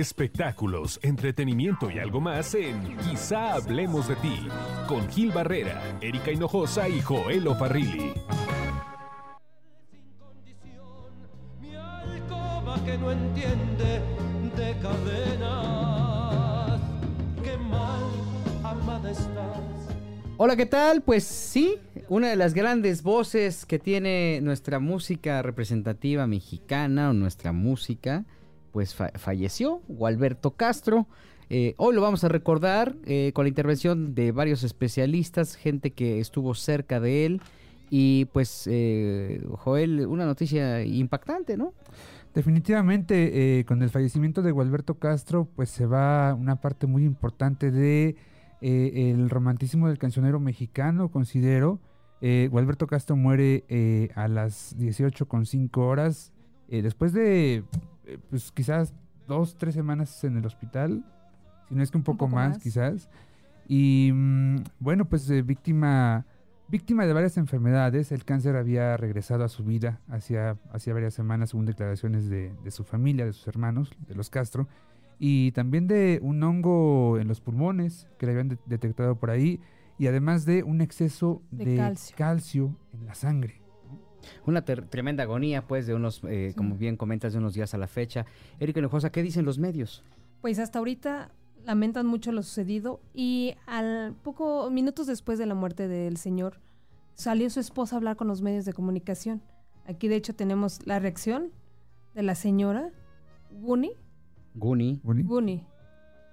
espectáculos, entretenimiento y algo más en Quizá hablemos de ti con Gil Barrera, Erika Hinojosa y Joel Farrilli. Hola, ¿qué tal? Pues sí, una de las grandes voces que tiene nuestra música representativa mexicana o nuestra música, pues falleció, Gualberto Castro. Eh, hoy lo vamos a recordar eh, con la intervención de varios especialistas, gente que estuvo cerca de él. Y pues, eh, Joel, una noticia impactante, ¿no? Definitivamente, con el fallecimiento de Gualberto Castro, pues se va una parte muy importante de el romanticismo del cancionero mexicano, considero. Gualberto Castro muere a las 18.5 horas, después de eh, pues quizás dos, tres semanas en el hospital, si no es que un poco, más, quizás. Y mm, bueno, pues eh, víctima, víctima de varias enfermedades, el cáncer había regresado a su vida hacía, hacía varias semanas, según declaraciones de, su familia, de sus hermanos, de los Castro, y también de un hongo en los pulmones que le habían detectado por ahí, y además de un exceso de, calcio en la sangre. Una tremenda agonía, pues, de unos, eh, como bien comentas, de unos días a la fecha. Erika Enojosa, ¿qué dicen los medios? Pues hasta ahorita lamentan mucho lo sucedido y al poco minutos después de la muerte del señor salió su esposa a hablar con los medios de comunicación. Aquí de hecho tenemos la reacción de la señora Guni. Guni. Guni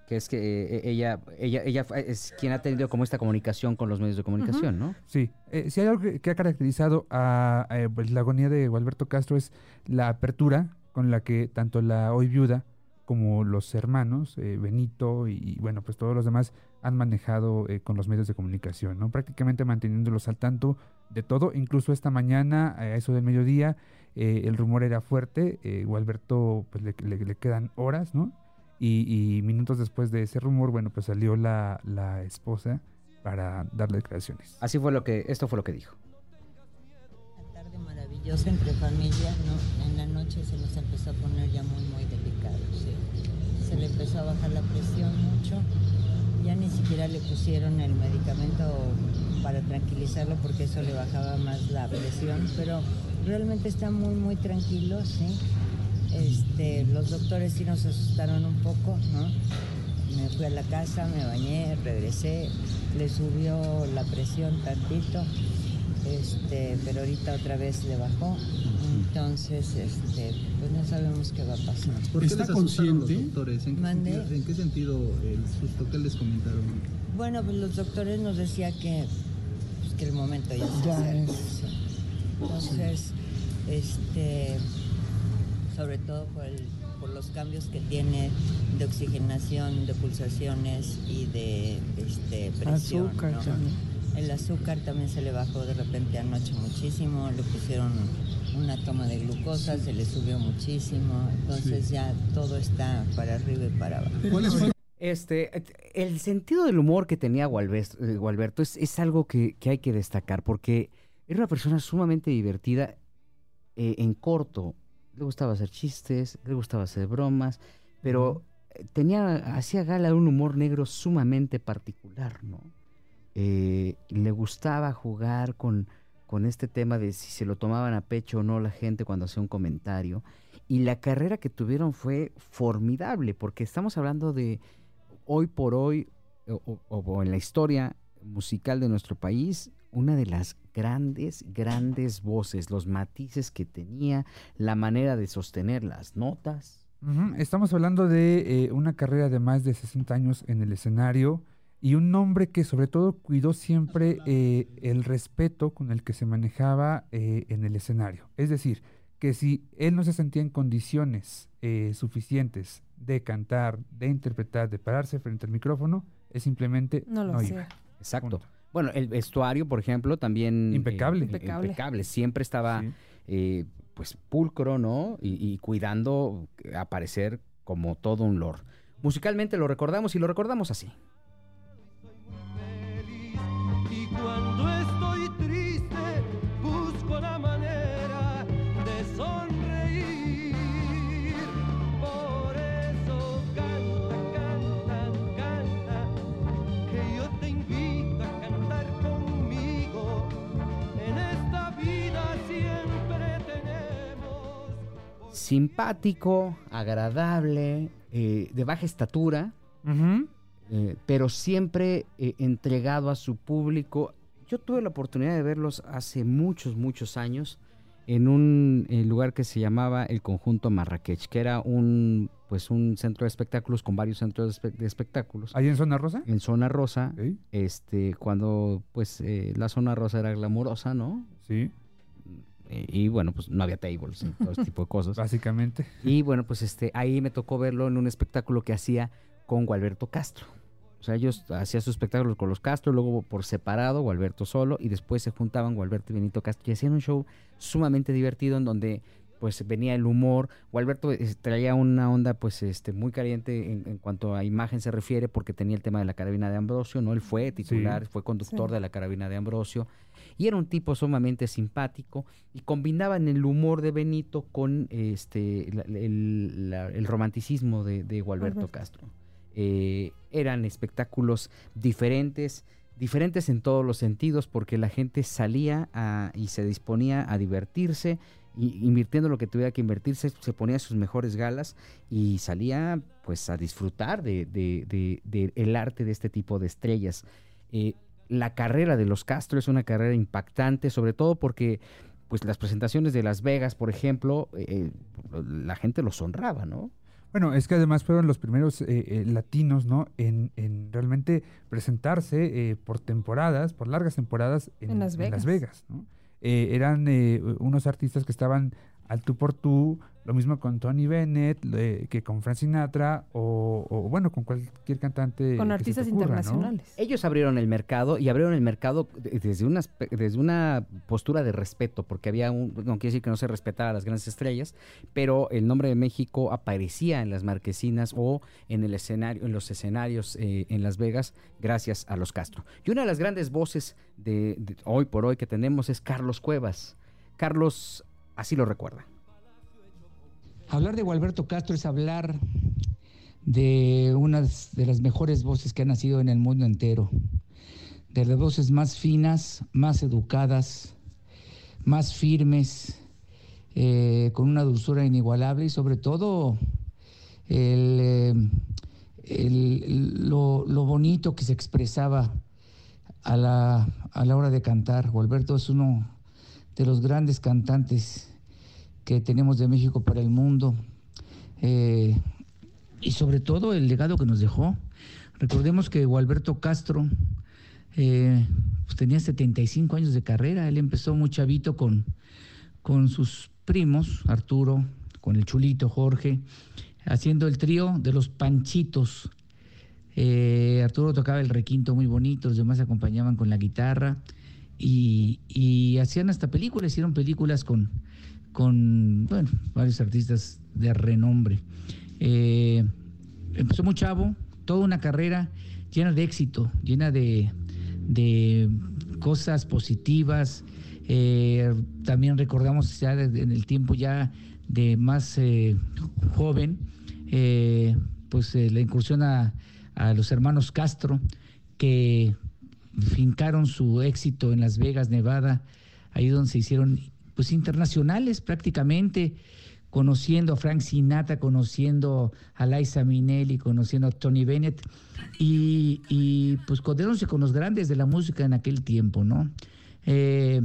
que es que eh, ella, ella, ella es quien ha tenido como esta comunicación con los medios de comunicación, ¿no? Sí, eh, si hay algo que, ha caracterizado a, pues, la agonía de Gualberto Castro es la apertura con la que tanto la hoy viuda como los hermanos, eh, Benito y, bueno, pues todos los demás han manejado con los medios de comunicación, ¿no? Prácticamente manteniéndolos al tanto de todo, incluso esta mañana, a eso del mediodía, el rumor era fuerte, Gualberto pues le, le, quedan horas, ¿no? Y, minutos después de ese rumor, bueno, pues salió la, esposa para darle declaraciones. Así fue lo que, esto fue lo que dijo. Una tarde maravillosa entre familia, ¿no? En la noche se nos empezó a poner ya muy, muy delicado, Se le empezó a bajar la presión mucho, ya ni siquiera le pusieron el medicamento para tranquilizarlo porque eso le bajaba más la presión, pero realmente está muy, muy tranquilo, ¿sí? Este, los doctores sí nos asustaron un poco, ¿no? Me fui a la casa, me bañé, regresé, le subió la presión tantito, este, pero ahorita otra vez le bajó. Entonces, este, pues no sabemos qué va a pasar. ¿Por qué ¿Está consciente? Los doctores? ¿En qué, sentido, el susto que les comentaron? Bueno, pues los doctores nos decían que, pues, que el momento ya, ya es. Entonces, este sobre todo por, los cambios que tiene de oxigenación, de pulsaciones y de este, presión. Azúcar El azúcar también se le bajó de repente anoche muchísimo, le pusieron una toma de glucosa, se le subió muchísimo, entonces ya todo está para arriba y para abajo. Este, el sentido del humor que tenía Gualberto, es, es, algo que, hay que destacar, porque era una persona sumamente divertida eh, en corto le gustaba hacer chistes, le gustaba hacer bromas, pero eh, tenía, hacía gala de un humor negro sumamente particular, ¿no? Eh, le gustaba jugar con, con este tema de si se lo tomaban a pecho o no la gente cuando hacía un comentario. Y la carrera que tuvieron fue formidable, porque estamos hablando de hoy por hoy, o en la historia musical de nuestro país, una de las grandes, grandes voces, los matices que tenía, la manera de sostener las notas. Estamos hablando de eh, una carrera de más de 60 años en el escenario y un hombre que sobre todo cuidó siempre eh, el respeto con el que se manejaba eh, en el escenario. Es decir, que si él no se sentía en condiciones suficientes de cantar, de interpretar, de pararse frente al micrófono, es simplemente no, lo iba. Exacto. Bueno, el vestuario, por ejemplo, también... Eh, impecable. impecable. Siempre estaba, eh, pues, pulcro, ¿no? Y, cuidando aparecer como todo un lord. Musicalmente lo recordamos y lo recordamos así. Simpático, agradable, eh, de baja estatura, eh, pero siempre eh, entregado a su público. Yo tuve la oportunidad de verlos hace muchos, muchos años en un lugar que se llamaba el Conjunto Marrakech, que era un, pues, un centro de espectáculos con varios centros de, espe- de espectáculos. ¿Ahí en Zona Rosa? En Zona Rosa, Sí. este, cuando pues eh, la Zona Rosa era glamurosa, ¿no? Sí, y bueno, pues no había tables y todo ese tipo de cosas. básicamente. Y bueno, pues este, ahí me tocó verlo en un espectáculo que hacía con Gualberto Castro. O sea, ellos hacían sus espectáculos con los Castro, luego por separado, Gualberto solo, y después se juntaban Gualberto y Benito Castro y hacían un show sumamente divertido en donde pues venía el humor. Gualberto eh, traía una onda pues este muy caliente en, en cuanto a imagen se refiere porque tenía el tema de la carabina de Ambrosio, ¿no? Él fue titular, fue conductor Sí. de la carabina de Ambrosio y era un tipo sumamente simpático y combinaban el humor de Benito con este la- el, la- el romanticismo de, de Gualberto. Castro. Eh, eran espectáculos diferentes, diferentes en todos los sentidos, porque la gente salía a- y se disponía a divertirse, invirtiendo lo que tuviera que invertirse, se ponía sus mejores galas y salía pues a disfrutar de, de- de- de el arte de este tipo de estrellas. Eh, la carrera de los Castro es una carrera impactante, sobre todo porque pues las presentaciones de Las Vegas, por ejemplo, eh, la gente los honraba, ¿no? Bueno, es que además fueron los primeros eh, eh, latinos, ¿no? En, en realmente presentarse eh, por temporadas, por largas temporadas en, En Las Vegas. Vegas, ¿no? Eh, eran eh, unos artistas que estaban al tú por tú, lo mismo con Tony Bennett, eh, que con Frank Sinatra, o, o, bueno, con cualquier cantante. Con artistas ocurra, ¿no? internacionales. Ellos abrieron el mercado y abrieron el mercado de- desde una, desde una postura de respeto, porque había un, no quiere decir que no se respetara a las grandes estrellas, pero el nombre de México aparecía en las marquesinas o en el escenario, en los escenarios eh, en Las Vegas, gracias a los Castro. Y una de las grandes voces de, de hoy por hoy que tenemos es Carlos Cuevas. Carlos así lo recuerda. Hablar de Gualberto Castro es hablar de una de las mejores voces que han nacido en el mundo entero, de las voces más finas, más educadas, más firmes, eh, con una dulzura inigualable y sobre todo el, eh, lo bonito que se expresaba a la, a la hora de cantar. Gualberto es uno de los grandes cantantes que tenemos de México para el mundo eh, y sobre todo el legado que nos dejó. Recordemos que Gualberto Castro eh, pues tenía 75 años de carrera, él empezó muy chavito con, con sus primos, Arturo, con el chulito Jorge, haciendo el trío de los Panchitos. Eh, Arturo tocaba el requinto muy bonito, los demás acompañaban con la guitarra y, y hacían hasta películas, hicieron películas con, con bueno, varios artistas de renombre. Eh, empezó muy chavo, toda una carrera llena de éxito, llena de, cosas positivas. Eh, también recordamos ya en el tiempo ya de más eh, joven, pues la incursión a, a los hermanos Castro, que fincaron su éxito en Las Vegas, Nevada, ahí donde se hicieron pues internacionales prácticamente, conociendo a Frank Sinatra, conociendo a Liza Minnelli, conociendo a Tony Bennett y, pues codeándose con los grandes de la música en aquel tiempo, ¿no? Eh,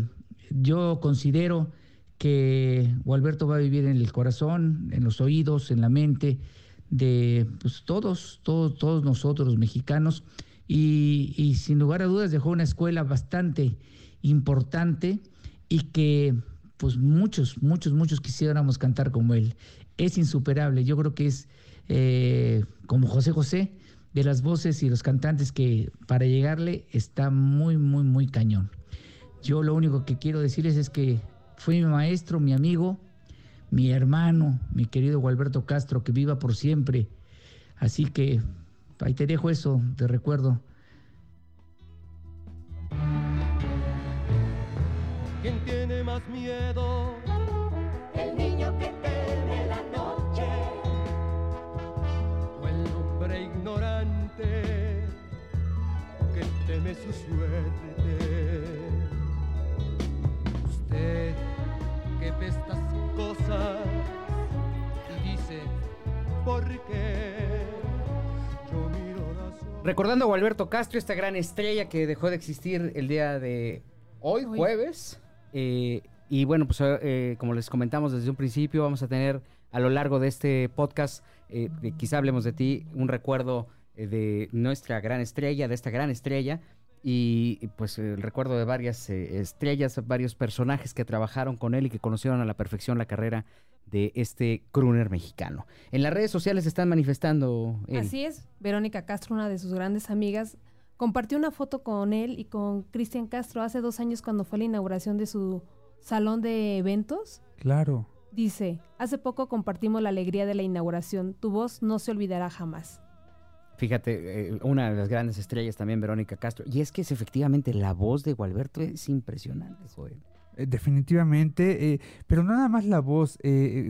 yo considero que Gualberto va a vivir en el corazón, en los oídos, en la mente de pues, todos, todos, todos nosotros los mexicanos y sin lugar a dudas dejó una escuela bastante importante y que pues muchos, muchos, muchos quisiéramos cantar como él. Es insuperable, yo creo que es eh, como José José, de las voces y los cantantes que para llegarle está muy, muy, muy cañón. Yo lo único que quiero decirles es que fue mi maestro, mi amigo, mi hermano, mi querido Gualberto Castro, que viva por siempre. Así que ahí te dejo eso de recuerdo. miedos. El niño que teme la noche. O el hombre ignorante que teme su suerte. Usted que ve estas cosas y dice, ¿por qué? Yo miro la Recordando a Gualberto Castro, esta gran estrella que dejó de existir el día de hoy. jueves. Eh, y bueno, pues eh, como les comentamos desde un principio, vamos a tener a lo largo de este podcast, eh, quizá hablemos de ti, un recuerdo eh, de nuestra gran estrella, de esta gran estrella. Y pues el recuerdo de varias eh, estrellas, varios personajes que trabajaron con él y que conocieron a la perfección la carrera de este crooner mexicano. En las redes sociales se están manifestando. Así es, Verónica Castro, una de sus grandes amigas, compartió una foto con él y con Cristian Castro hace dos años cuando fue la inauguración de su salón de eventos. Claro. Dice, hace poco compartimos la alegría de la inauguración, tu voz no se olvidará jamás. Fíjate, eh, una de las grandes estrellas también, Verónica Castro. Y es que es efectivamente la voz de Gualberto es impresionante, joder. Eh, Definitivamente, eh, pero no nada más la voz.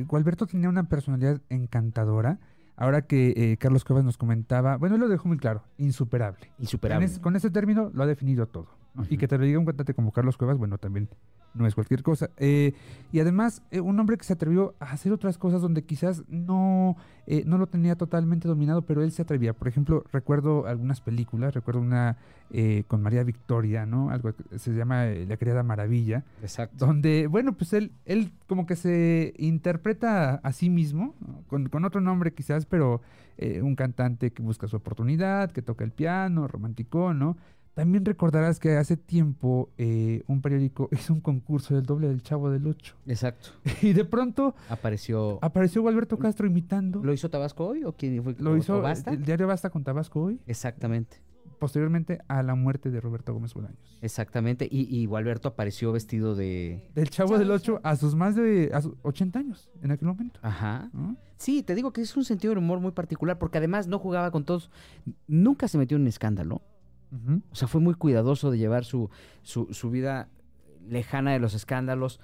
Gualberto tenía una personalidad encantadora. Ahora que eh, Carlos Cuevas nos comentaba, bueno, él lo dejó muy claro, insuperable. Insuperable. Con ese término lo ha definido todo. Y que te lo diga un cantante como Carlos Cuevas, bueno, también no es cualquier cosa. Eh, y además, eh, un hombre que se atrevió a hacer otras cosas donde quizás no, eh, no lo tenía totalmente dominado, pero él se atrevía. Por ejemplo, recuerdo algunas películas, recuerdo una eh, con María Victoria, ¿no? Algo que se llama eh, La Criada Maravilla Exacto. donde, bueno, pues él, él como que se interpreta a sí mismo, ¿no? con, con otro nombre quizás, pero un cantante que busca su oportunidad, que toca el piano, romántico, ¿no? También recordarás que hace tiempo eh, un periódico hizo un concurso del doble del Chavo del Ocho. Exacto. Y de pronto Apareció. apareció Gualberto Castro imitando. ¿Lo hizo Tabasco hoy o quién fue? Lo hizo o Basta? el diario Basta con Tabasco hoy, Exactamente. posteriormente a la muerte de Roberto Gómez Bolaños. Exactamente. Y, y Gualberto apareció vestido de. Del Chavo del del Ocho a sus más de a sus 80 años en aquel momento. Ajá. ¿no? Sí, te digo que es un sentido del humor muy particular porque además no jugaba con todos. Nunca se metió en un escándalo. O sea, fue muy cuidadoso de llevar su, su, su vida lejana de los escándalos.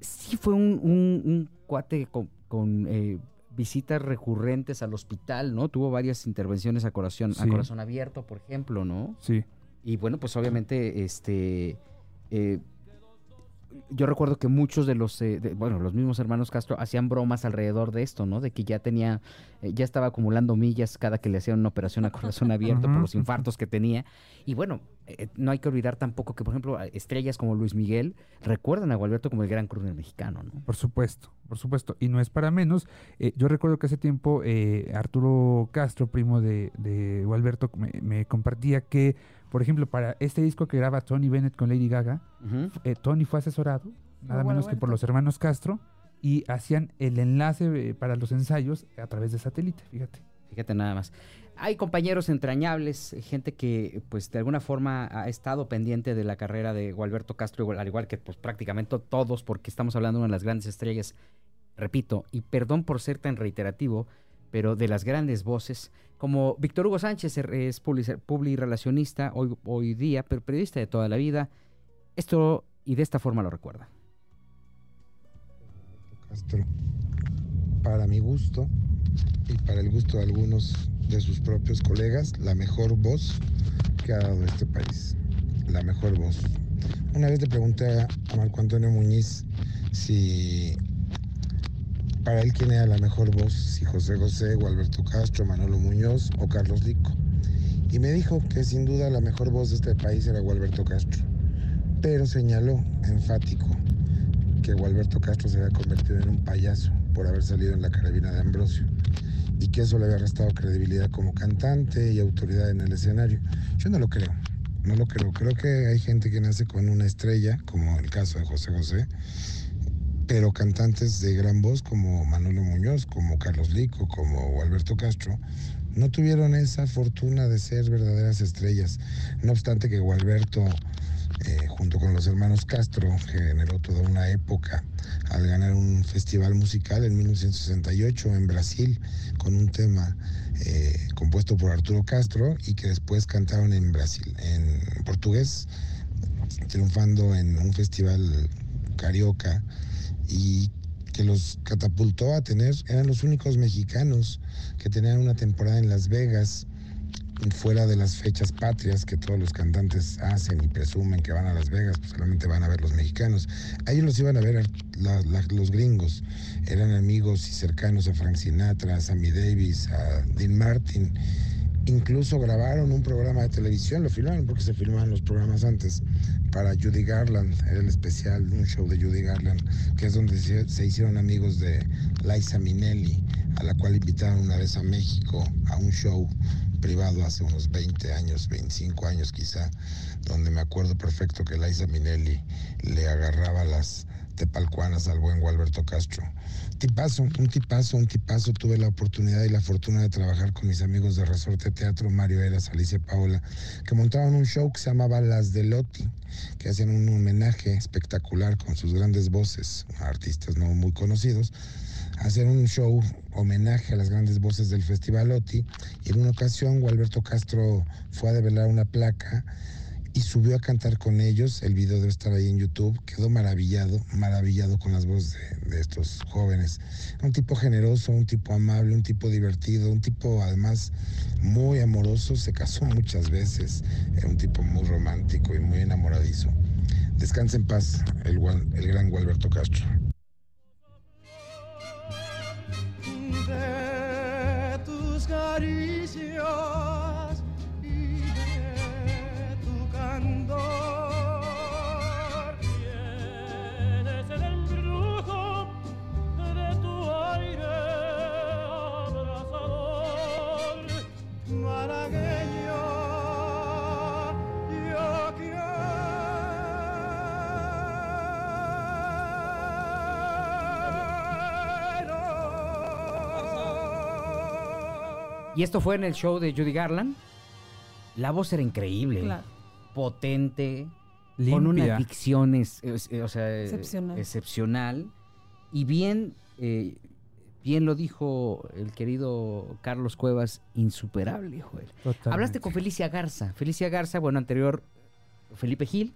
Sí fue un, un- un cuate con, con, eh, visitas recurrentes al hospital, ¿no? Tuvo varias intervenciones a corazón, a corazón abierto, por ejemplo, ¿no? Sí. Y bueno, pues obviamente, este... eh, yo recuerdo que muchos de los, eh, de- bueno, los mismos hermanos Castro hacían bromas alrededor de esto, ¿no? De que ya tenía, eh, ya estaba acumulando millas cada que le hacían una operación a corazón abierto por los infartos que tenía. Y bueno, eh, no hay que olvidar tampoco que, por ejemplo, estrellas como Luis Miguel recuerdan a Gualberto como el gran crooner mexicano, ¿no? Por supuesto, por supuesto. Y no es para menos. Eh, yo recuerdo que hace tiempo eh, Arturo Castro, primo de, de Gualberto, me, me compartía que, por ejemplo, para este disco que graba Tony Bennett con Lady Gaga, eh, Tony fue asesorado, nada menos que por los hermanos Castro, y hacían el enlace eh, para los ensayos a través de satélite, fíjate. Fíjate nada más. Hay compañeros entrañables, eh, gente que pues de alguna forma ha estado pendiente de la carrera de Gualberto Castro, al igual que pues prácticamente todos, porque estamos hablando de una de las grandes estrellas, repito, y perdón por ser tan reiterativo, pero de las grandes voces, como Víctor Hugo Sánchez er- es publirelacionista hoy, hoy día, pero periodista de toda la vida, esto y de esta forma lo recuerda. Castro, para mi gusto y para el gusto de algunos de sus propios colegas, la mejor voz que ha dado este país. La mejor voz. Una vez le pregunté a, Marco Antonio Muñiz si para él quién era la mejor voz, si José José o Alberto Castro, Manolo Muñoz o Carlos Lico. Y me dijo que sin duda la mejor voz de este país era Gualberto Castro. Pero señaló, enfático, que Gualberto Castro se había convertido en un payaso por haber salido en la carabina de Ambrosio y que eso le había restado credibilidad como cantante y autoridad en el escenario. Yo no lo creo, no lo creo. Creo que hay gente que nace con una estrella, como el caso de José José, pero cantantes de gran voz como Manolo Muñoz, como Carlos Lico, como Alberto Castro, no tuvieron esa fortuna de ser verdaderas estrellas. No obstante que Gualberto eh, junto con los hermanos Castro, generó toda una época al ganar un festival musical en 1968 en Brasil con un tema eh, compuesto por Arturo Castro y que después cantaron en Brasil, en portugués, triunfando en un festival carioca y que los catapultó a tener, eran los únicos mexicanos que tenían una temporada en Las Vegas fuera de las fechas patrias que todos los cantantes hacen y presumen que van a Las Vegas, pues solamente van a ver los mexicanos. A ellos los iban a ver los gringos. Eran amigos y cercanos a Frank Sinatra, a Sammy Davis, a Dean Martin. Incluso grabaron un programa de televisión, lo filmaron porque se filmaban los programas antes, para Judy Garland, era el especial, un show de Judy Garland, que es donde se, se hicieron amigos de Liza Minnelli, a la cual invitaron una vez a México a un show privado hace unos 20 años, 25 años quizá, donde me acuerdo perfecto que Liza Minnelli le agarraba las tepalcuanas al buen Gualberto Castro. Tipazo, un tipazo, un tipazo. Tuve la oportunidad y la fortuna de trabajar con mis amigos de Resorte Teatro, Mario Eras, Alicia Paola, que montaban un show que se llamaba Las de Lotti, que hacían un homenaje espectacular con sus grandes voces, artistas no muy conocidos. Hacían un show homenaje a las grandes voces del Festival Lotti y en una ocasión Gualberto Castro fue a develar una placa y subió a cantar con ellos. El video debe estar ahí en YouTube. Quedó maravillado, maravillado con las voces de, de, estos jóvenes. Un tipo generoso, un tipo amable, un tipo divertido, un tipo además muy amoroso. Se casó muchas veces. Era un tipo muy romántico y muy enamoradizo. Descansa en paz el, el gran Gualberto Castro. De tus caricias Y esto fue en el show de Judy Garland. La voz era increíble, Claro. potente, con una Limpia. dicción es- es- o sea, eh, Excepcional. excepcional. Y bien, eh, bien lo dijo el querido Carlos Cuevas, insuperable, Joel. Totalmente. Hablaste con Felicia Garza. Felicia Garza, bueno, anterior Felipe Gil,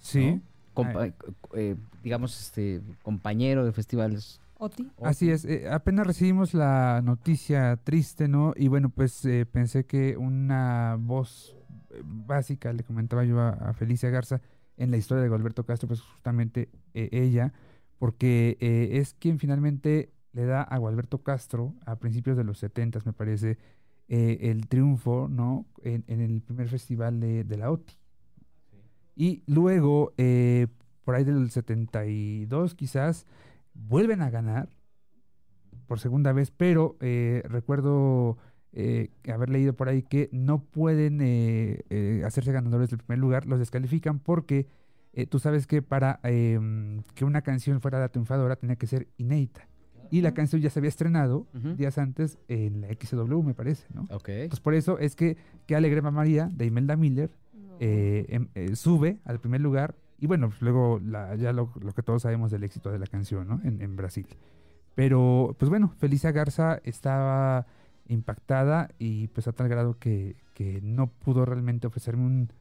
Sí. ¿no? Compa- eh, digamos, este compañero de festivales. Oti. Así es, eh, apenas recibimos la noticia triste, ¿no? Y bueno, pues eh, pensé que una voz eh, básica, le comentaba yo a, a Felicia Garza, en la historia de Gilberto Castro, pues justamente eh, ella, porque eh, es quien finalmente le da a Gualberto Castro, a principios de los 70, me parece, eh, el triunfo, ¿no? En, en el primer festival de, de la OTI. Y luego, eh, por ahí del 72 quizás, vuelven a ganar por segunda vez, pero eh, recuerdo eh, haber leído por ahí que no pueden eh, eh, hacerse ganadores del primer lugar, los descalifican porque eh, tú sabes que para em, que una canción fuera la triunfadora tenía que ser inédita. Y la canción ya se había estrenado días antes en la XW, me parece, ¿no? Ok. Pues por eso es que Que Alegre María, de Imelda Miller, eh, em- eh, sube al primer lugar y bueno, pues luego la- ya lo, lo que todos sabemos del éxito de la canción, ¿no? En, en Brasil. Pero, pues bueno, Felicia Garza estaba impactada y pues a tal grado que, que no pudo realmente ofrecerme un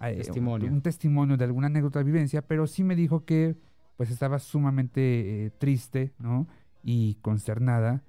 eh, Testimonio. un, un testimonio de alguna anécdota vivencia, pero sí me dijo que pues estaba sumamente eh, triste, ¿no? Y consternada,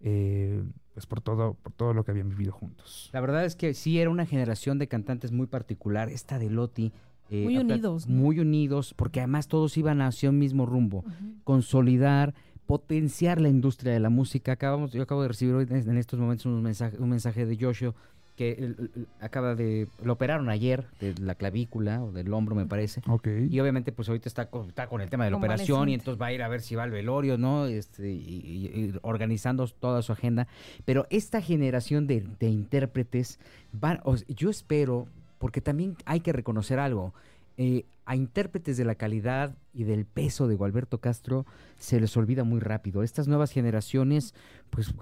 eh, pues por todo, por todo lo que habían vivido juntos. La verdad es que sí era una generación de cantantes muy particular. Esta de Loti. Eh, Muy unidos, ¿no? Muy unidos, porque además todos iban hacia un mismo rumbo. Consolidar, potenciar la industria de la música. Acabamos, yo acabo de recibir hoy en estos momentos un mensaje, un mensaje de Joshua que el- el- el- acaba de. Lo operaron ayer de la clavícula o del hombro, me parece. Ok. Y obviamente, pues ahorita está con, está con el tema de la operación y entonces va a ir a ver si va al velorio, ¿no? Este, y, y- y organizando toda su agenda. Pero esta generación de, de intérpretes, van, o- yo espero, porque también hay que reconocer algo. eh, a intérpretes de la calidad y del peso de Gualberto Castro se les olvida muy rápido. Estas nuevas generaciones, pues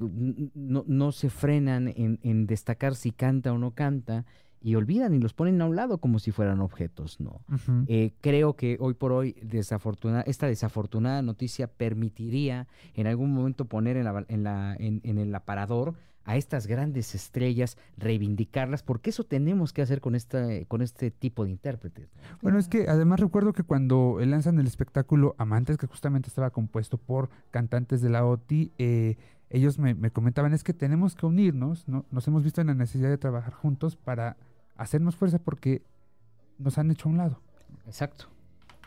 no, no se frenan en, en destacar si canta o no canta y olvidan y los ponen a un lado como si fueran objetos, ¿no? Eh, creo que hoy por hoy desafortuna- esta desafortunada noticia permitiría en algún momento poner en, la, en, la- en- en el aparador a estas grandes estrellas, reivindicarlas, porque eso tenemos que hacer con, esta, con este tipo de intérpretes. ¿no? Bueno, es que además recuerdo que cuando lanzan el espectáculo Amantes, que justamente estaba compuesto por cantantes de la OTI, eh, ellos me, me comentaban, es que tenemos que unirnos, ¿no? Nos hemos visto en la necesidad de trabajar juntos para hacernos fuerza porque nos han hecho a un lado. Exacto,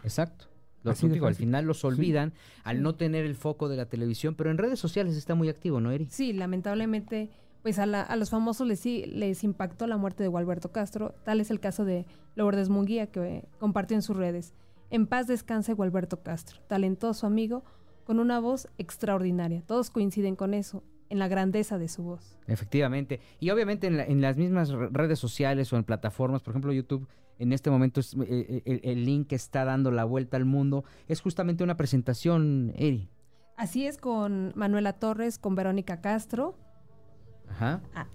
exacto. Los, digo, al final los olvidan al no tener el foco de la televisión, pero en redes sociales está muy activo, ¿no, Eri? Sí, lamentablemente pues a, la- a los famosos les, sí- les impactó la muerte de Gualberto Castro. Tal es el caso de Lourdes Munguía, que eh, compartió en sus redes. En paz descanse Gualberto Castro, talentoso amigo, con una voz extraordinaria. Todos coinciden con eso, en la grandeza de su voz. Efectivamente. Y obviamente en, la- en las mismas re- redes sociales o en plataformas, por ejemplo YouTube, en este momento es, eh, el, el link que está dando la vuelta al mundo es justamente una presentación, Eri. Así es con Manuela Torres, con Verónica Castro, Ajá. Ah.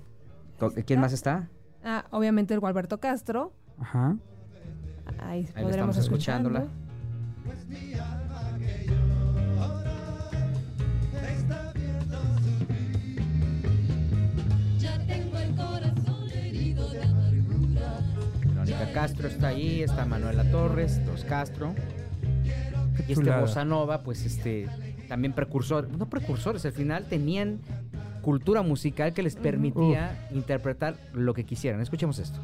¿Quién más está? ah, obviamente el Gualberto Castro. Ajá. Ahí, Ahí podremos estamos escuchándola. Castro está ahí, está Manuela Torres, los Castro. Y este. Bossa Nova, pues este, también precursor, no precursores, al final tenían cultura musical que les permitía interpretar lo que quisieran. Escuchemos esto.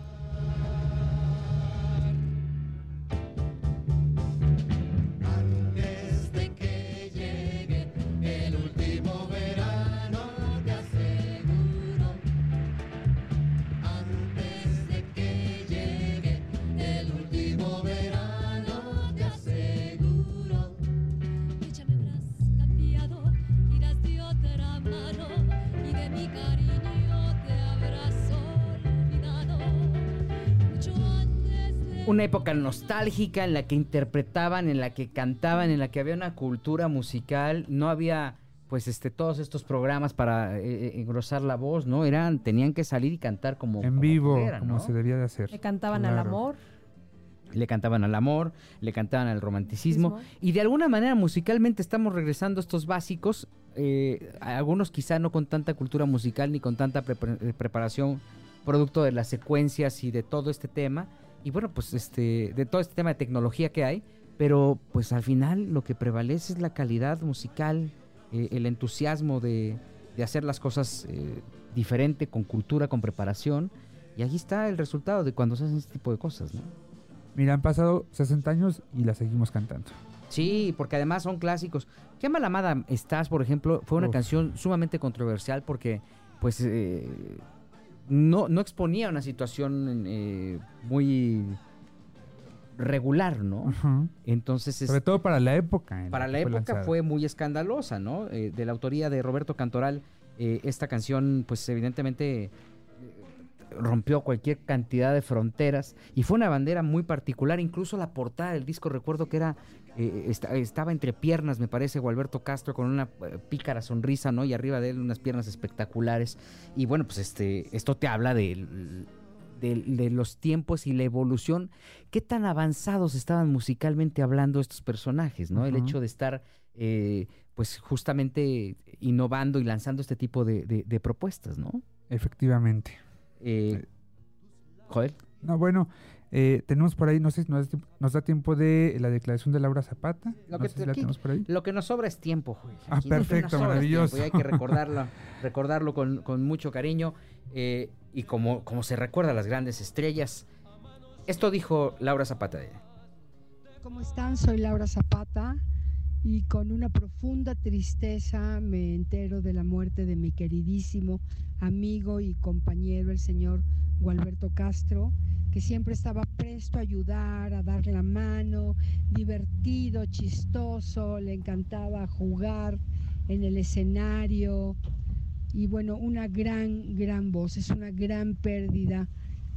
Una época nostálgica en la que interpretaban, en la que cantaban, en la que había una cultura musical, no había pues este todos estos programas para eh, eh, engrosar la voz, ¿no? Eran tenían que salir y cantar como En como vivo, como ¿no? se debía de hacer. Le cantaban al amor. Le cantaban al amor, le cantaban al romanticismo. Mismo. Y de alguna manera musicalmente estamos regresando a estos básicos. eh, algunos quizá no con tanta cultura musical ni con tanta prepar- preparación producto de las secuencias y de todo este tema. Y bueno, pues este, de todo este tema de tecnología que hay. Pero pues al final lo que prevalece es la calidad musical, eh, el entusiasmo de, de hacer las cosas eh, diferente, con cultura, con preparación. Y ahí está el resultado de cuando se hacen este tipo de cosas, ¿no? Mira, han pasado 60 años y la seguimos cantando. Sí, porque además son clásicos. Qué malamada estás, por ejemplo, fue una Uf. canción sumamente controversial porque, pues, eh, no, no exponía una situación eh, muy regular, ¿no? Entonces, es- Sobre todo para la época. para la época lanzada. fue muy escandalosa, ¿no? Eh, de la autoría de Roberto Cantoral, eh, esta canción, pues, evidentemente rompió cualquier cantidad de fronteras y fue una bandera muy particular. Incluso la portada del disco, recuerdo que era eh, esta- estaba entre piernas, me parece, Gualberto Castro con una eh, pícara sonrisa, ¿no? Y arriba de él unas piernas espectaculares. Y bueno, pues este, esto te habla del- de, los tiempos y la evolución. ¿Qué tan avanzados estaban musicalmente hablando estos personajes, ¿no? El hecho de estar, eh, pues justamente innovando y lanzando este tipo de, de- de propuestas, ¿no? Efectivamente. Eh, Joel. No, bueno, eh, tenemos por ahí, no sé si nos, nos da tiempo de la declaración de Laura Zapata. Lo no que si la por ahí. Lo que nos sobra es tiempo, Joel. Ah, perfecto, maravilloso. tiempo Y hay que recordarlo, recordarlo con, con mucho cariño. eh, y como, como se recuerda a las grandes estrellas. Esto dijo Laura Zapata de ella. ¿Cómo están? Soy Laura Zapata y con una profunda tristeza me entero de la muerte de mi queridísimo amigo y compañero, el señor Gualberto Castro, que siempre estaba presto a ayudar, a dar la mano, divertido, chistoso, le encantaba jugar en el escenario y bueno, una gran, gran voz, es una gran pérdida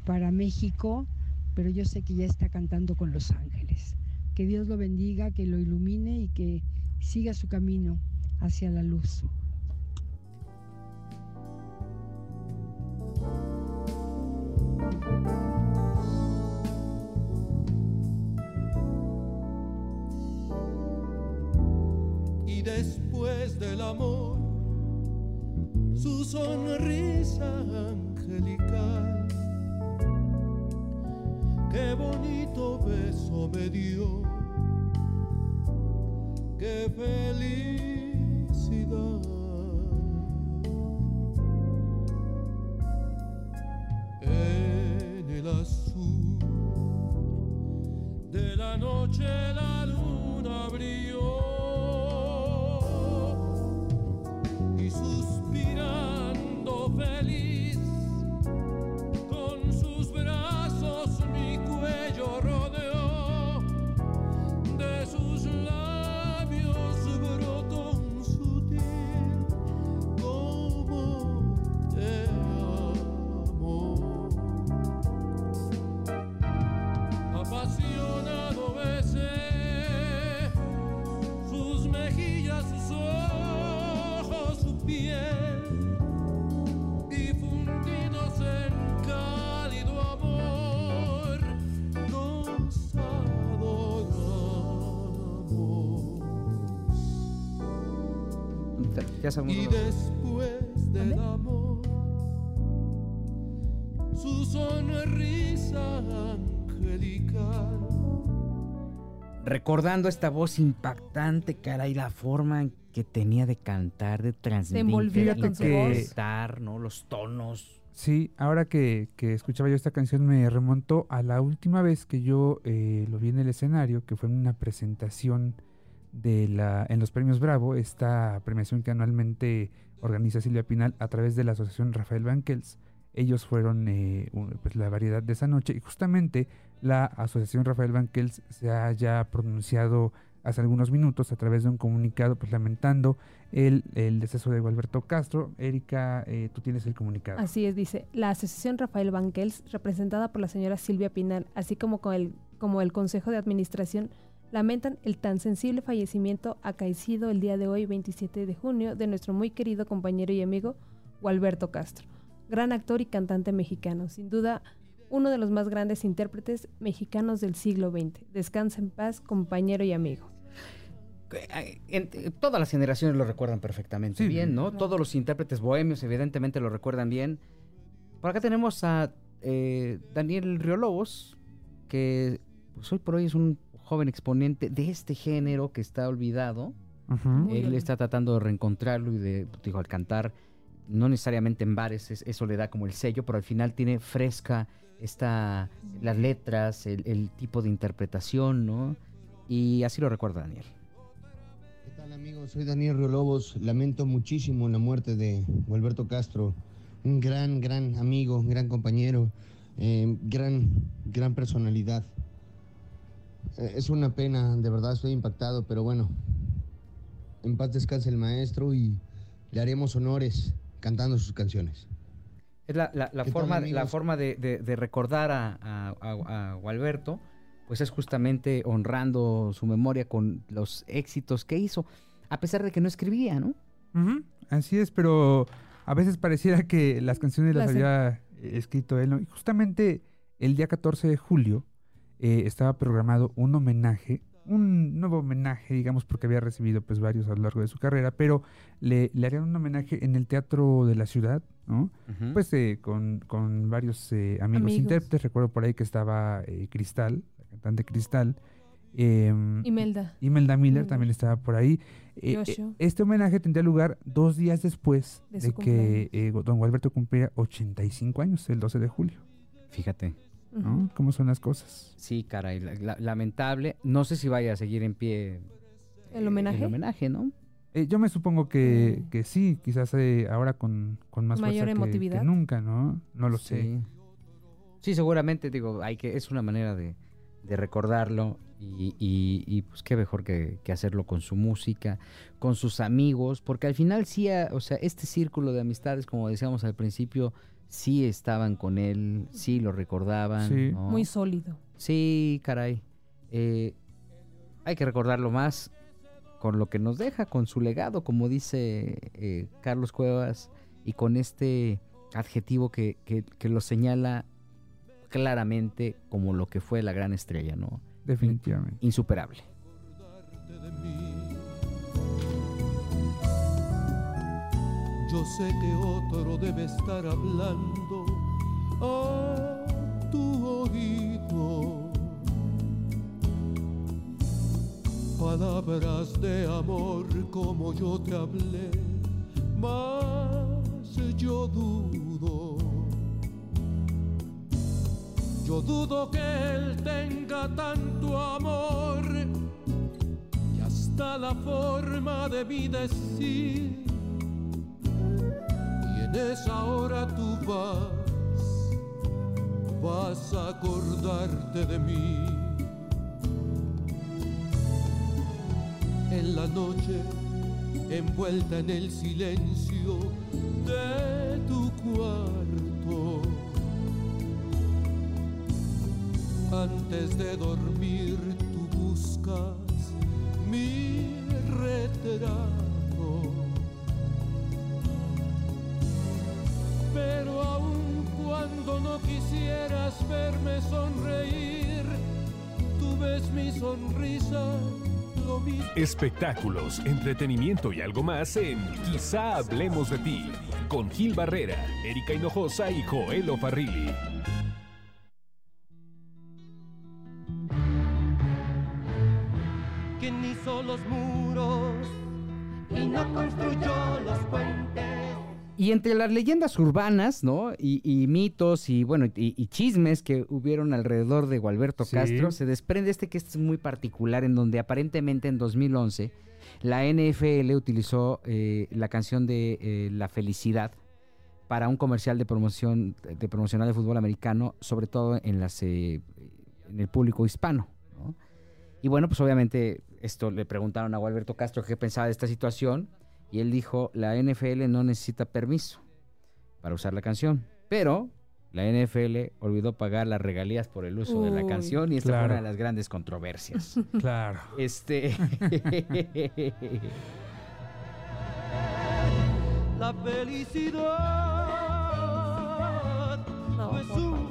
para México, pero yo sé que ya está cantando con Los Ángeles. Que Dios lo bendiga, que lo ilumine y que siga su camino hacia la luz. Después del amor su sonrisa angelical. Qué bonito beso me dio, qué felicidad. En el azul de la noche Y después del amor, su sonrisa angelical. Recordando esta voz impactante, cara, y la forma en que tenía de cantar, de transmitir, de con su interpretar, ¿no? Los tonos. Sí, ahora que, que escuchaba yo esta canción me remontó a la última vez que yo eh, lo vi en el escenario, que fue en una presentación de la, en los premios Bravo, esta premiación que anualmente organiza Silvia Pinal a través de la asociación Rafael Banquels. Ellos fueron eh, pues, la variedad de esa noche y justamente la asociación Rafael Banquels se ha ya pronunciado hace algunos minutos a través de un comunicado pues lamentando el, el deceso de Gualberto Castro. Erika, eh, tú tienes el comunicado. Así es, dice, la Asociación Rafael Banquels, representada por la señora Silvia Pinal, así como, con el, como el Consejo de Administración, lamentan el tan sensible fallecimiento acaecido el día de hoy, 27 de junio, de nuestro muy querido compañero y amigo, Gualberto Castro, gran actor y cantante mexicano, sin duda uno de los más grandes intérpretes mexicanos del siglo XX. Descansa en paz, compañero y amigo. Eh, en- eh, todas las generaciones lo recuerdan perfectamente Sí. bien, ¿no? Claro. Todos los intérpretes bohemios evidentemente lo recuerdan bien. Por acá tenemos a eh, Daniel Riolobos, que pues, hoy por hoy es un joven exponente de este género que está olvidado. Él está tratando de reencontrarlo y de, digo, al cantar, no necesariamente en bares, es- eso le da como el sello, pero al final tiene fresca esta, las letras, el, el tipo de interpretación, ¿no? Y así lo recuerda Daniel. ¿Qué tal amigos? Soy Daniel Riolobos. Lamento muchísimo la muerte de Gualberto Castro. Un gran, gran amigo, un gran compañero, eh, gran, gran personalidad. Eh, es una pena, de verdad estoy impactado, pero bueno. En paz descanse el maestro y le haremos honores cantando sus canciones. Es la, la- la ¿Qué tal, forma, la forma de, de- de recordar a, a, a- a Gualberto, pues es justamente honrando su memoria con los éxitos que hizo, a pesar de que no escribía, ¿no? Así es, pero a veces pareciera que las canciones las Las- había escrito él. ¿no? Y justamente el día 14 de julio eh, estaba programado un homenaje, un nuevo homenaje, digamos, porque había recibido pues varios a lo largo de su carrera, pero le, le harían un homenaje en el Teatro de la Ciudad, ¿no? Pues eh, con, con varios eh, amigos, Amigos. intérpretes. Recuerdo por ahí que estaba eh, Cristal, la cantante Cristal. em, Imelda. Imelda Miller también estaba por ahí. Eh, eh, este homenaje tendría lugar dos días después De que eh, don Gualberto cumpliera 85 años, el 12 de julio. Fíjate. ¿No? ¿Cómo son las cosas? Sí, caray, la- la- lamentable. No sé si vaya a seguir en pie ¿El homenaje? el homenaje, ¿no? Eh, yo me supongo que, Mm. que sí, quizás eh, ahora con, con más Mayor fuerza que- nunca, ¿no? No lo sé. Sí. Seguramente, digo, hay que, es una manera de, de recordarlo y, y- y, pues qué mejor que, que hacerlo con su música, con sus amigos, porque al final sí, o sea, este círculo de amistades, como decíamos al principio, sí estaban con él, sí lo recordaban. Sí. ¿no? Muy sólido. Sí, caray. Eh, hay que recordarlo más con lo que nos deja, con su legado, como dice eh, Carlos Cuevas, y con este adjetivo que, que- que lo señala claramente como lo que fue la gran estrella, ¿no? Definitivamente. Insuperable. de mí. Yo sé que otro debe estar hablando a tu oído. Palabras de amor como yo te hablé, más yo dudo. Yo dudo que él tenga tanto amor y hasta la forma de mi decir. Y en esa hora tú vas, vas a acordarte de mí. En la noche, envuelta en el silencio de tu cuarto. Antes de dormir tú buscas mi retrato. Pero aun cuando no quisieras verme sonreír, tú ves mi sonrisa lo mismo. Espectáculos, entretenimiento y algo más en Quizá hablemos de ti con Gil Barrera, Erika Hinojosa y Joel Farrilli. Y entre las leyendas urbanas, ¿no? Y, y mitos y, bueno, y, y chismes que hubieron alrededor de Gualberto Sí. Castro, se desprende este que es muy particular, en donde aparentemente en 2011 la NFL utilizó eh, la canción de eh, La Felicidad para un comercial de promoción de promocional de fútbol americano, sobre todo en las eh, en el público hispano. ¿no? Y bueno, pues obviamente esto le preguntaron a Gualberto Castro qué pensaba de esta situación y él dijo, la NFL no necesita permiso para usar la canción, pero la NFL olvidó pagar las regalías por el uso de la canción y esta fue Claro. una de las grandes controversias. Claro. Este La felicidad no es un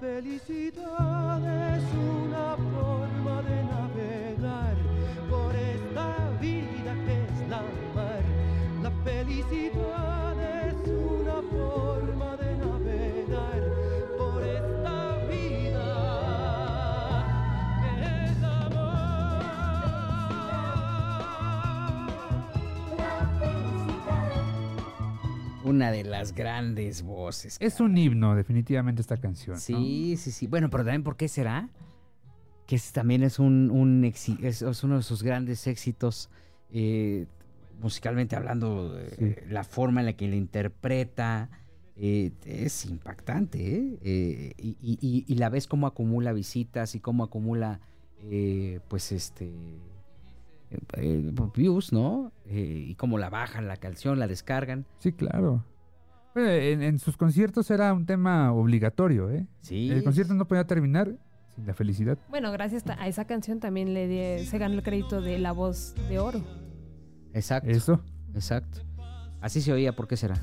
felicidad es una forma de navegar por esta vida que es la mar. La felicidad una de las grandes voces. Es un himno, definitivamente, esta canción. ¿no? Sí, sí, sí. Bueno, pero también, ¿por qué será? Que es- también es un, un exi- es, es uno de sus grandes éxitos, eh, musicalmente hablando, eh, la forma en la que la interpreta, eh, es impactante, y, y- y- y la ves cómo acumula visitas y cómo acumula, pues, este, eh, eh, views, ¿no? Eh, y cómo la bajan la canción, la descargan. Sí, claro. Bueno, en, en sus conciertos era un tema obligatorio, ¿eh? Sí. El concierto no podía terminar sin la felicidad. Bueno, gracias a esa canción también le di- se ganó el crédito de La Voz de Oro. Exacto. Eso. Exacto. Así se oía, ¿por qué será?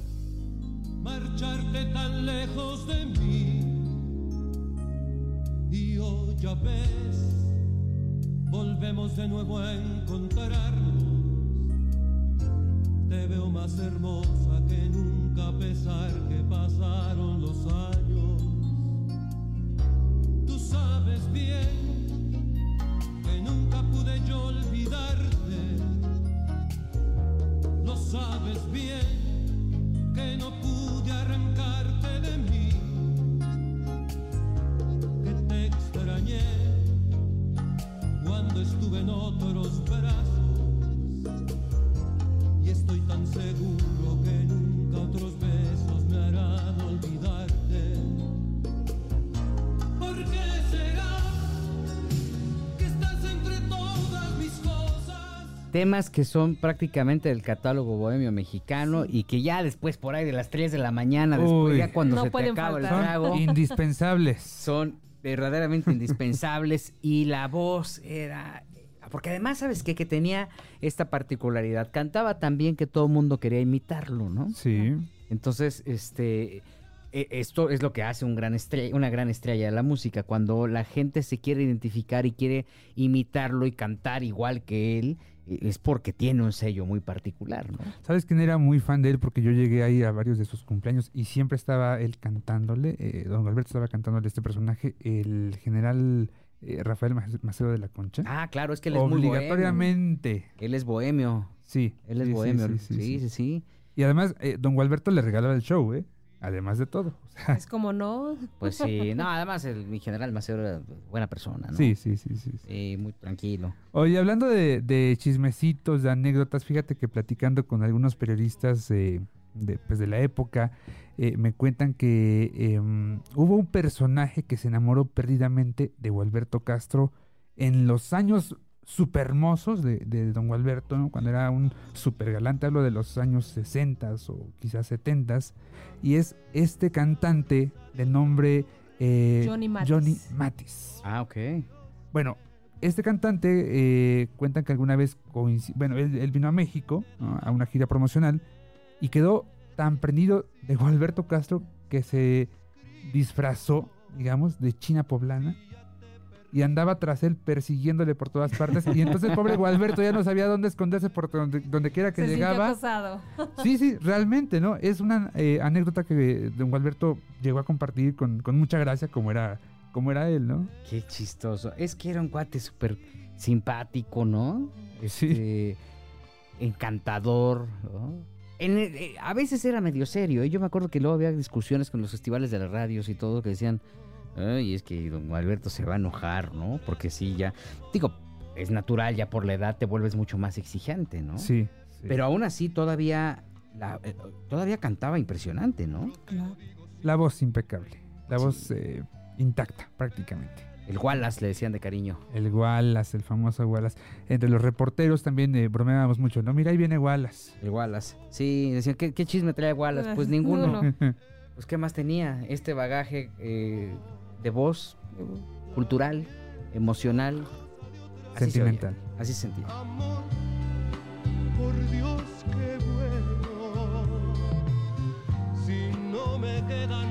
marcharte tan lejos de mí. Y hoy ya ves, volvemos de nuevo a encontrarnos. Te veo más hermosa que nunca a pesar que pasaron los años. Tú sabes bien que nunca pude yo olvidarte. Lo sabes bien que no pude arrancarte de mí, que te extrañé cuando estuve en otros brazos y estoy tan seguro que nunca otros besos me harán olvidarte. ¿Por qué será que estás entre todas mis cosas? Temas que son prácticamente del catálogo bohemio mexicano y que ya después por ahí de las 3 de la mañana, después Uy. ya cuando No se te acaba el faltar. trago, Son indispensables. son verdaderamente indispensables y la voz era... Porque además, ¿sabes qué? Que tenía esta particularidad. Cantaba tan bien que todo el mundo quería imitarlo, ¿no? Sí. Entonces, este, e- esto es lo que hace un gran estrella, una gran estrella de la música, cuando la gente se quiere identificar y quiere imitarlo y cantar igual que él, eh, es porque tiene un sello muy particular, ¿no? ¿Sabes quién era muy fan de él? Porque yo llegué ahí a varios de sus cumpleaños y siempre estaba él cantándole. eh, don Alberto estaba cantándole a este personaje, el general eh, Rafael Mac- Macedo de la Concha. Ah, claro, es que él es muy bohemio. Obligatoriamente. Él es bohemio. Sí. Él es sí, sí, bohemio. sí, Sí, sí, sí, sí. sí. Y además, eh, don Gualberto le regalaba el show, ¿eh? Además de todo. O sea, Es como no. Pues sí, no, además el, mi general Maceo era buena persona, ¿no? Sí, sí, sí, sí. Sí, muy tranquilo. Oye, hablando de, de chismecitos, de anécdotas, fíjate que platicando con algunos periodistas eh, de, pues, de la época, eh, me cuentan que em, hubo un personaje que se enamoró perdidamente de Gualberto Castro en los años super hermosos de, de don Gualberto, ¿no? cuando era un super galante, hablo de los años 60 o quizás 70 y es este cantante de nombre eh, Johnny Mathis. Ah, ok. Bueno, este cantante eh, cuentan que alguna vez, bueno, él, él vino a México ¿no? a una gira promocional y quedó tan prendido de Gualberto Castro que se disfrazó, digamos, de China poblana y andaba tras él persiguiéndole por todas partes. Y entonces el pobre Gualberto ya no sabía dónde esconderse por donde, donde quiera que Se llegaba. acosado. Sí, sí, realmente, ¿no? Es una eh, anécdota que don Gualberto llegó a compartir con, con mucha gracia como era, como era él, ¿no? Qué chistoso. Es que era un cuate súper simpático, ¿no? Este, Encantador, ¿no? En el- eh, a veces era medio serio. ¿eh? Yo me acuerdo que luego había discusiones con los festivales de las radios y todo que decían, ay, es que don Alberto se va a enojar, ¿no? Porque sí, ya. Digo, es natural, ya por la edad te vuelves mucho más exigente, ¿no? Sí. sí. Pero aún así todavía, la- eh, todavía cantaba impresionante, ¿no? Claro. La voz impecable, la voz eh, intacta prácticamente. El Wallace le decían de cariño. El Wallace, el famoso Wallace. Entre los reporteros también eh, bromeábamos mucho, ¿no? Mira, ahí viene Wallace. El Wallace. Sí, decían, ¿qué, qué chisme trae Wallace? Pues ninguno. Ninguno. Pues, ¿qué más tenía? Este bagaje eh, de voz, cultural, emocional. Así se Sentimental. Así se sentía. Por Dios, qué bueno. Si no me queda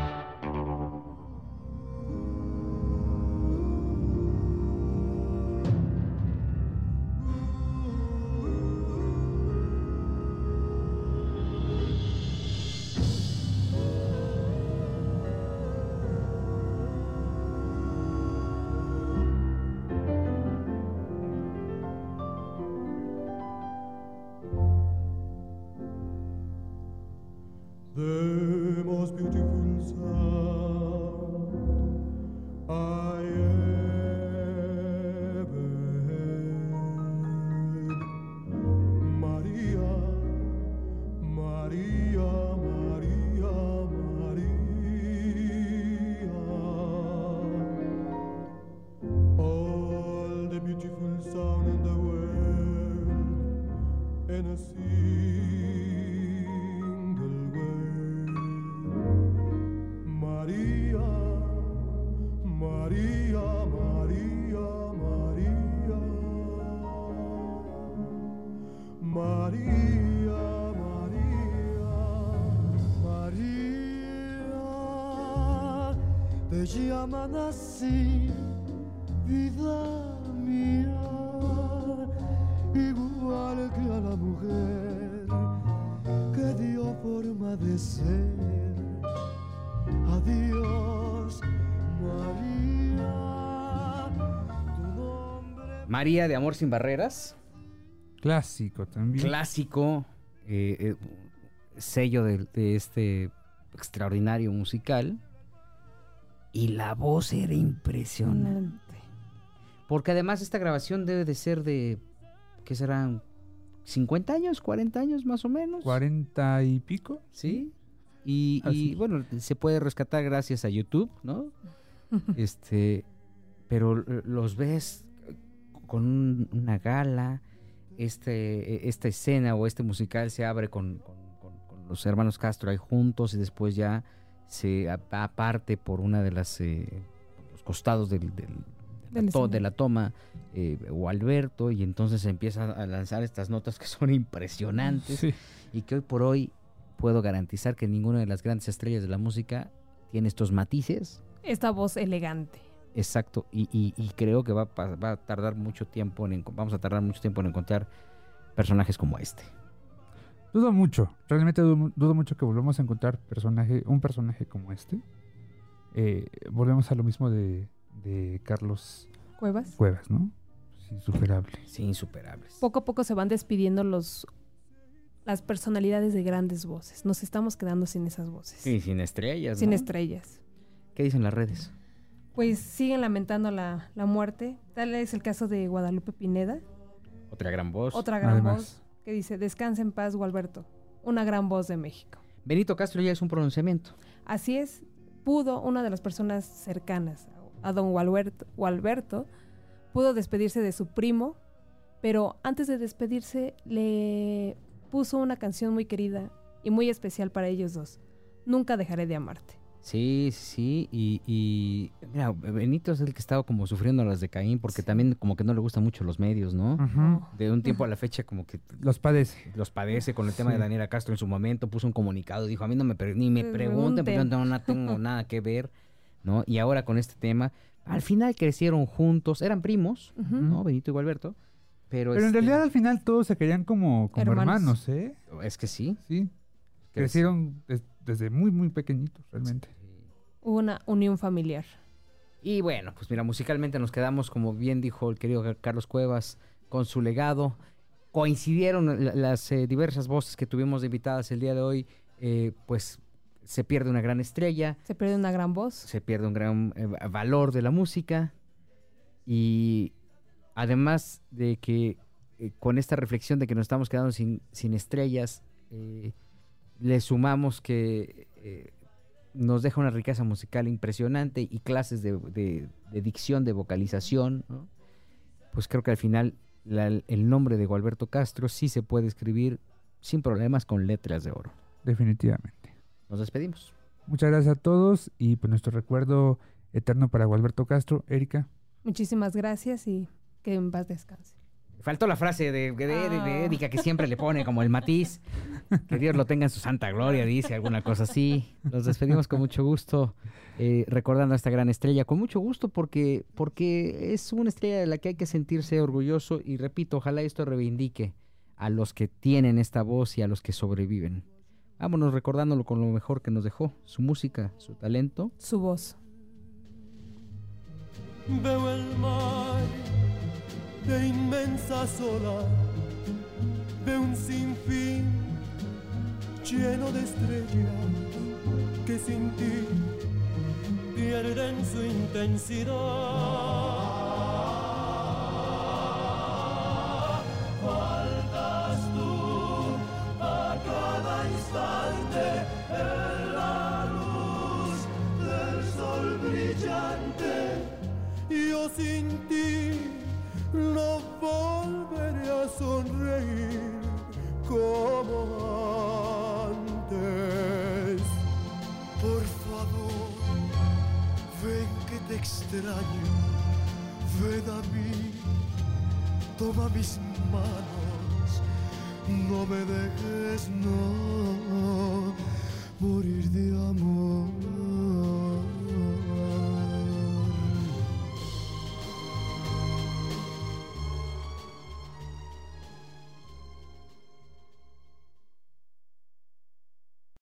Llaman así, vida mía, igual que a la mujer que dio forma de ser. Adiós, María. Tu nombre María de Amor sin Barreras. Clásico también. Clásico. eh, eh, sello de, de este extraordinario musical. Y la voz era impresionante. Porque además esta grabación debe de ser de, ¿qué serán? ¿50 años? ¿40 años más o menos? 40 y pico. Sí. Y, y, Así. bueno, se puede rescatar gracias a YouTube, ¿no? este, pero los ves con un- una gala, este, e- esta escena o este musical se abre con, con- con- con los hermanos Castro ahí juntos y después ya se aparte por una de las eh, los costados del, del- de, la to- de escenario. la toma eh, o Alberto y entonces empieza a lanzar estas notas que son impresionantes Sí. y que hoy por hoy puedo garantizar que ninguna de las grandes estrellas de la música tiene estos matices. Esta voz elegante. Exacto, y, y- y creo que va, va a tardar mucho tiempo en, vamos a tardar mucho tiempo en encontrar personajes como este. Dudo mucho, realmente dudo, mu- dudo mucho que volvamos a encontrar personaje, un personaje como este. Eh, volvemos a lo mismo de, de Carlos Cuevas. Cuevas, ¿no? Es insuperable. Sí, insuperables. Poco a poco se van despidiendo los las personalidades de grandes voces. Nos estamos quedando sin esas voces. Sí, sin estrellas. sin ¿no? estrellas. ¿Qué dicen las redes? Pues siguen lamentando la, la muerte. Tal es el caso de Guadalupe Pineda, Otra gran voz. Otra gran Además. voz que dice, descansa en paz, Gualberto. Una gran voz de México. Benito Castro ya es un pronunciamiento. Así es, pudo una de las personas cercanas a don Gualberto, Gualberto, pudo despedirse de su primo, pero antes de despedirse le puso una canción muy querida y muy especial para ellos dos. Nunca dejaré de amarte. Sí, sí, y, y mira, Benito es el que estaba como sufriendo las de Caín porque también como que no le gustan mucho los medios, ¿no? Ujú. De un tiempo a la fecha como que Los padece. los padece con el tema Sí. de Daniela Castro en su momento, puso un comunicado, dijo, a mí no me pre- ni me pregunten, porque yo no, no tengo nada que ver, ¿no? Y ahora con este tema, al final crecieron juntos, eran primos. ¿no? Benito y Gualberto, pero, Pero en este, realidad al final todos se querían como, como Hermanos. hermanos. ¿eh? es que sí. Sí. Crecieron desde muy, muy pequeñitos, realmente. Hubo una unión familiar. Y bueno, pues mira, musicalmente nos quedamos, como bien dijo el querido Carlos Cuevas, con su legado. Coincidieron la- las eh, diversas voces que tuvimos de invitadas el día de hoy, eh, pues se pierde una gran estrella, Se pierde una gran voz. se pierde un gran eh, valor de la música y además de que eh, con esta reflexión de que nos estamos quedando sin, sin estrellas, eh, le sumamos que eh, nos deja una riqueza musical impresionante y clases de, de- de dicción, de vocalización, ¿no? pues creo que al final la- el nombre de Gualberto Castro sí se puede escribir sin problemas con letras de oro. Definitivamente. Nos despedimos. Muchas gracias a todos y pues nuestro recuerdo eterno para Gualberto Castro. Erika. Muchísimas gracias y que en paz descanse. Faltó la frase de, de, de- de Ah. Erika que siempre le pone como el matiz. Que Dios lo tenga en su santa gloria, dice alguna cosa así. Nos despedimos con mucho gusto, eh, recordando a esta gran estrella, con mucho gusto porque, porque es una estrella de la que hay que sentirse orgulloso y repito, ojalá esto reivindique a los que tienen esta voz y a los que sobreviven. Vámonos recordándolo con lo mejor que nos dejó, su música, su talento. Su voz. Veo el mar de inmensas olas, veo un sinfín lleno de estrellas que sin ti pierden su intensidad. Faltas tú a cada instante la luz del sol brillante. Yo sin ti no volveré a sonreír como antes. Por favor, ven que te extraño, ven a mí, toma mis manos, no me dejes, no, morir de amor.